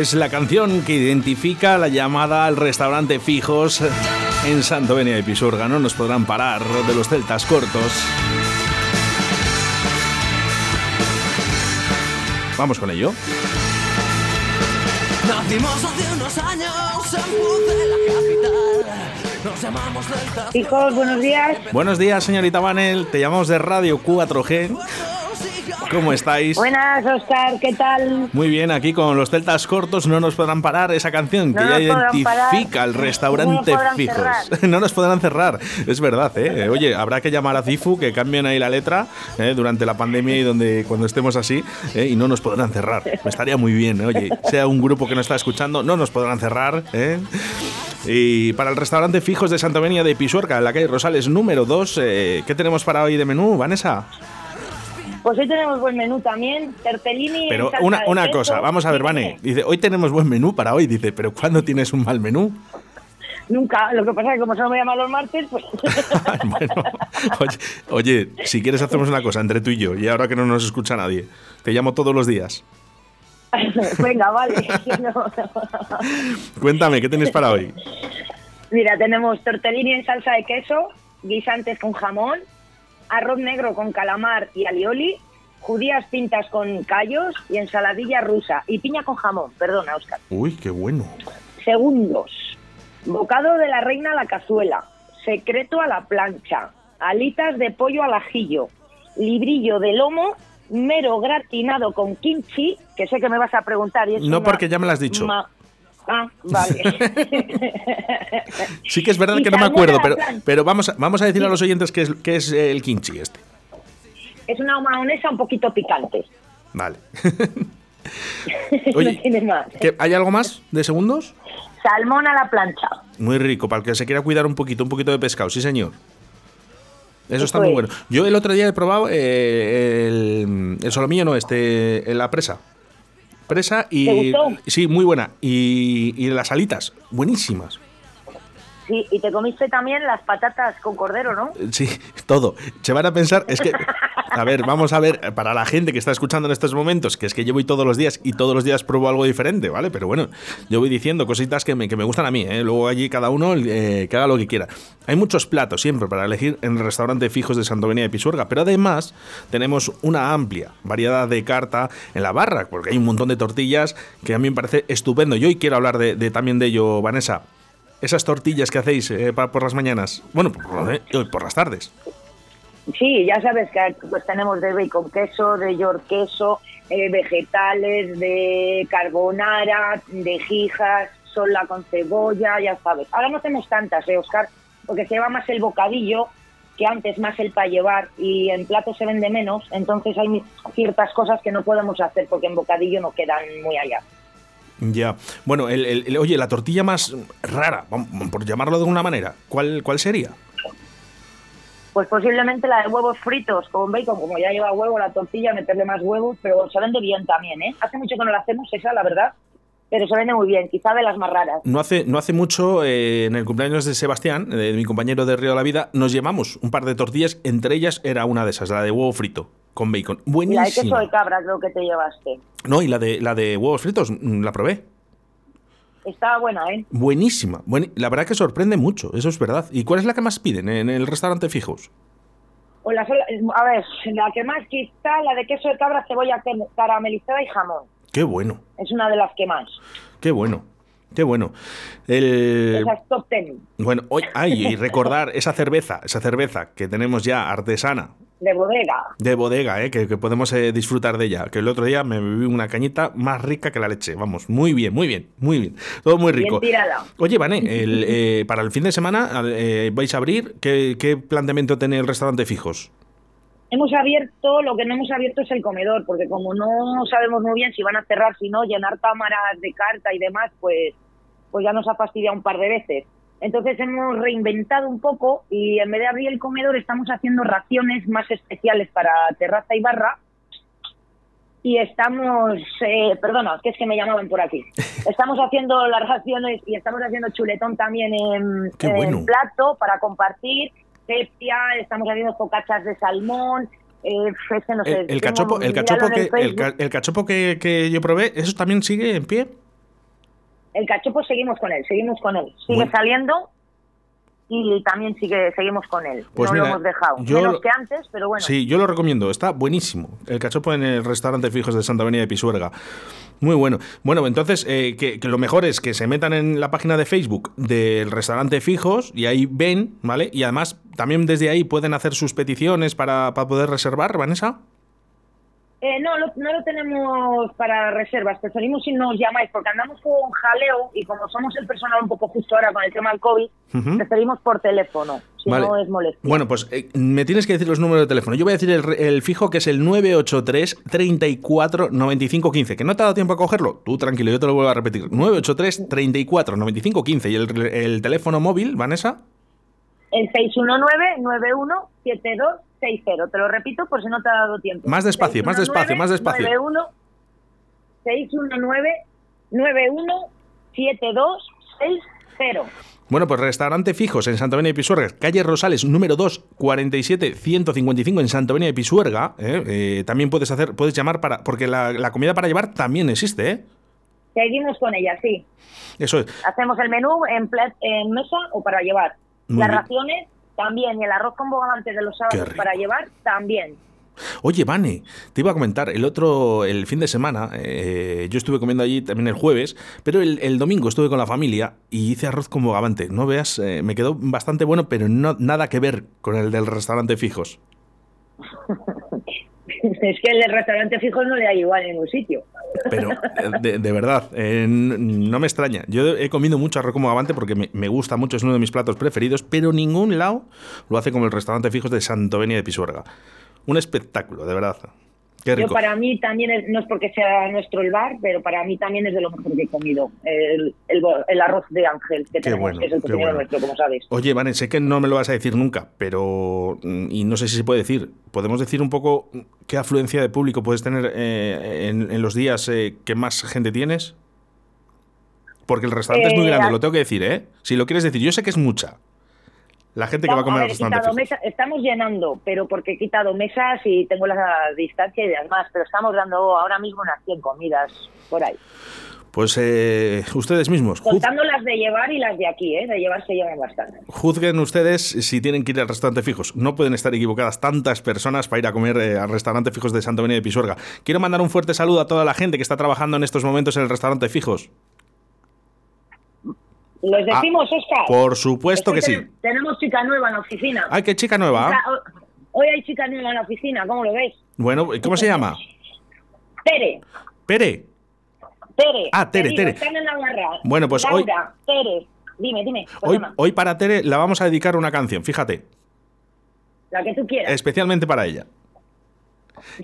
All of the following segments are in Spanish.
Es la canción que identifica la llamada al restaurante Fijos en Santovenia de Pisurga. No nos podrán parar de los celtas cortos. Vamos con ello. Nacimos hace unos años en la capital. Nos llamamos Delta. Hijos, buenos días. Buenos días, señorita Vanel. Te llamamos de Radio 4G. ¿Cómo estáis? Buenas, Oscar, ¿qué tal? Muy bien, aquí con los celtas cortos no nos podrán parar esa canción que ya identifica parar. el restaurante No fijos. no nos podrán cerrar, es verdad, ¿eh? Oye, habrá que llamar a Cifu que cambien ahí la letra ¿eh? durante la pandemia y donde cuando estemos así ¿eh? y no nos podrán cerrar. Estaría muy bien, ¿eh? oye, sea un grupo que nos está escuchando, no nos podrán cerrar. ¿eh? Y para el restaurante Fijos de Santovenia de Pisuerga, en la calle Rosales número 2, eh, ¿qué tenemos para hoy de menú, Vanessa? Pues hoy tenemos buen menú también, tortellini en Pero una, una queso. cosa, vamos a ver. Vane. Dice, hoy tenemos buen menú para hoy. Dice, pero ¿cuándo tienes un mal menú? Nunca, lo que pasa es que como solo me llaman los martes, pues... bueno, oye, oye, si quieres hacemos una cosa entre tú y yo, y ahora que no nos escucha nadie, te llamo todos los días. Venga, vale. No. Cuéntame, ¿qué tienes para hoy? Mira, tenemos tortellini en salsa de queso, guisantes con jamón, arroz negro con calamar y alioli, judías pintas con callos y ensaladilla rusa y piña con jamón, perdona, Oscar. Uy, qué bueno. Segundos. Bocado de la reina a la cazuela. Secreto a la plancha. Alitas de pollo al ajillo. Librillo de lomo. Mero gratinado con kimchi, que sé que me vas a preguntar. Y es No, una porque ya me lo has dicho. ma- Ah, vale. Sí que es verdad que no me acuerdo, pero, pero vamos, a, vamos a decir a los oyentes qué es, qué es el kimchi este. es una mayonesa un poquito picante. Vale. no tiene más. ¿qué- ¿hay algo más de segundos? Salmón a la plancha. Muy rico, para el que se quiera cuidar un poquito, un poquito de pescado, sí señor. Eso está muy es. bueno. Yo el otro día he probado eh, el, el solomillo, no, este, la presa. Presa y... ¿Te gustó? Sí, muy buena. Y, y las alitas, buenísimas. Sí, y te comiste también las patatas con cordero, ¿no? Sí, todo. Se van a pensar, es que, a ver, vamos a ver, para la gente que está escuchando en estos momentos, que es que yo voy todos los días y todos los días pruebo algo diferente, ¿vale? Pero bueno, yo voy diciendo cositas que me, que me gustan a mí, ¿eh? Luego allí cada uno eh, que haga lo que quiera. Hay muchos platos siempre para elegir en el restaurante fijos de Santovenia de Pisuerga, pero además tenemos una amplia variedad de carta en la barra, porque hay un montón de tortillas que a mí me parece estupendo. Yo hoy quiero hablar de, también de ello, Vanessa. Esas tortillas que hacéis eh, por las mañanas, bueno, por, eh, por las tardes. Sí, ya sabes que pues tenemos de bacon queso, de york queso, eh, vegetales, de carbonara, de jijas, sola con cebolla, ya sabes. Ahora no hacemos tantas, ¿eh, Oscar? Porque se lleva más el bocadillo que antes más el para llevar y en plato se vende menos, entonces hay ciertas cosas que no podemos hacer porque en bocadillo no quedan muy allá. Ya. Bueno, el, el- oye, la tortilla más rara, por llamarlo de alguna manera, ¿cuál, cuál sería? Pues posiblemente la de huevos fritos con bacon, como ya lleva huevo la tortilla, meterle más huevos, pero se vende bien también, ¿eh? Hace mucho que no la hacemos esa, la verdad, pero se vende muy bien, quizá de las más raras. No hace, no hace mucho, eh, en el cumpleaños de Sebastián, de mi compañero de Río de la Vida, nos llevamos un par de tortillas, entre ellas era una de esas, la de huevo frito, con bacon. Y la de Buenísima. queso de cabra creo que te llevaste. No, y la de, la de huevos fritos, mm, la probé. Estaba buena, ¿eh? Buenísima. Buen- la verdad que sorprende mucho, eso es verdad. ¿Y cuál es la que más piden en el restaurante fijos? O la sola- a ver, la que más quizá, la de queso de cabra, cebolla caramelizada y jamón. Qué bueno, Es una de las que más. qué bueno, qué bueno. El, Esa es top ten Bueno, hoy, ay, y recordar esa cerveza, esa cerveza que tenemos ya artesana, de bodega. de bodega, ¿eh? que, que podemos eh, disfrutar de ella. Que el otro día me bebí una cañita más rica que la leche. Vamos, muy bien, muy bien, muy bien. Todo muy rico. Bien tirada. Oye, Vane, el, eh, para el fin de semana eh, vais a abrir. ¿Qué, qué planteamiento tiene el restaurante fijos? Hemos abierto, lo que no hemos abierto es el comedor, porque como no sabemos muy bien si van a cerrar, si no, llenar cámaras de carta y demás, pues, pues ya nos ha fastidiado un par de veces. Entonces hemos reinventado un poco y en vez de abrir el comedor estamos haciendo raciones más especiales para terraza y barra. Y estamos, eh, perdona, que es que me llamaban por aquí. Estamos haciendo las raciones y estamos haciendo chuletón también en, Qué en bueno. plato para compartir, sepia, estamos haciendo focachas de salmón, eh, no sé, El, cachopo, el cachopo, que, el el, ca- Facebook. el cachopo que yo probé, ¿eso también sigue en pie? El cachopo seguimos con él, seguimos con él. Sigue saliendo y también sigue seguimos con él. Pues no mira, lo hemos dejado. yo Menos que antes, pero bueno. Sí, yo lo recomiendo, está buenísimo. El cachopo en el restaurante Fijos de Santa Avenida de Pisuerga. Muy bueno. Bueno, entonces, eh, que, que lo mejor es que se metan en la página de Facebook del restaurante Fijos y ahí ven, ¿vale? Y además, también desde ahí pueden hacer sus peticiones para, para poder reservar, Vanessa. Eh, no, lo- no lo tenemos para reservas. Preferimos si nos llamáis porque andamos con jaleo y como somos el personal un poco justo ahora con el tema del COVID, Ujú. preferimos por teléfono, si Vale. no es molesto. Bueno, pues eh, me tienes que decir los números de teléfono. Yo voy a decir el, el fijo que es el 983 34 95 15. Que no te ha dado tiempo a cogerlo. Tú tranquilo, yo te lo vuelvo a repetir. 983 34 95 15. Y el, el teléfono móvil, Vanessa. El 619-917260. Te lo repito por si no te ha dado tiempo. Más despacio, más despacio, más despacio. 91 619-917260. Bueno, pues restaurante fijos en Santa de Pisuerga, calle Rosales, número 2, 47 155 en Santa de Pisuerga. ¿eh? Eh, también puedes hacer, puedes llamar para. Porque la, la comida para llevar también existe, ¿eh? Seguimos con ella, sí. Eso es. Hacemos el menú en, plat- en mesa o para llevar. Muy Las bien. raciones también. Y el arroz con bogavante de los sábados para llevar también. Oye, Vane, te iba a comentar, el otro, el fin de semana, eh, yo estuve comiendo allí también el jueves, pero el, el domingo estuve con la familia y hice arroz con bogavante. No veas, eh, me quedó bastante bueno, pero no, nada que ver con el del restaurante fijos. es que el restaurante fijo no le da igual en ningún sitio. Pero, eh, de, de verdad, eh, no me extraña. Yo he comido mucho arroz con bogavante porque me, me gusta mucho, es uno de mis platos preferidos, pero ningún lado lo hace como el restaurante fijos de Santovenia de Pisuerga. Un espectáculo, de verdad. Yo para mí también, no es porque sea nuestro el bar, pero para mí también es de lo mejor que he comido. El, el, bo- el arroz de ángel que tenemos, bueno, que es el qué bueno. nuestro, como sabes. Oye, Vane, sé que no me lo vas a decir nunca, pero. mm, Y no sé si se puede decir. ¿Podemos decir un poco qué afluencia de público puedes tener eh, en, en los días eh, que más gente tienes? Porque el restaurante es muy Eh, grande, lo tengo que decir, ¿eh? Si lo quieres decir, yo sé que es mucha. La gente que va a comer a ver, restaurante. mesa- estamos llenando, pero porque he quitado mesas y tengo la distancia y demás, pero estamos dando ahora mismo unas 100 comidas por ahí. Pues eh, ustedes mismos, Contando las de llevar y las de aquí, ¿eh? De llevar se llevan bastante. juzguen ustedes si tienen que ir al restaurante fijos. No pueden estar equivocadas tantas personas para ir a comer eh, al restaurante fijos de Santa Avenida de Pisuerga. Quiero mandar un fuerte saludo a toda la gente que está trabajando en estos momentos en el restaurante fijos. ¿Les decimos, Oscar? Ah, Por supuesto que sí. ten- Tenemos chica nueva en la oficina. Ay, qué chica nueva. Hoy hay chica nueva en la oficina, ¿cómo lo ves? Bueno, ¿y ¿cómo se llama? Tere, Pere. Tere. Ah, Tere, Tere. Están en la barra. Bueno, pues hoy- Tere, dime, dime. Hoy, hoy para Tere la vamos a dedicar una canción, fíjate, La que tú quieras. especialmente para ella.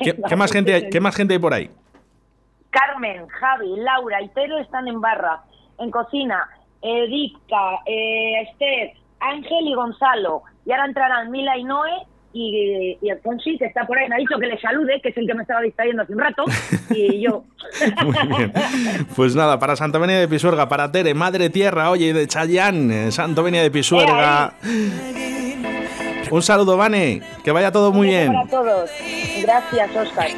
¿Qué, qué más gente hay, ¿Qué más gente hay por ahí? Carmen, Javi, Laura y Tere están en barra. En cocina, Eh, Esther, Ángel y Gonzalo. Y ahora entrarán Mila y Noé y, y Alfonsi, que está por ahí. Me ha dicho que le salude, que es el que me estaba distrayendo hace un rato. Y yo. Muy bien. Pues nada, para Santa Venia de Pisuerga, para Tere, Madre Tierra, oye, de Chayán, eh, Santo Venia de Pisuerga. Un saludo, Vane, que vaya todo muy bien. Para todos. Gracias, Oscar.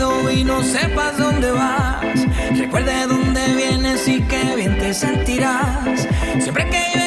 Y no sepas dónde vas, recuerda de dónde vienes y qué bien te sentirás. Siempre que llueve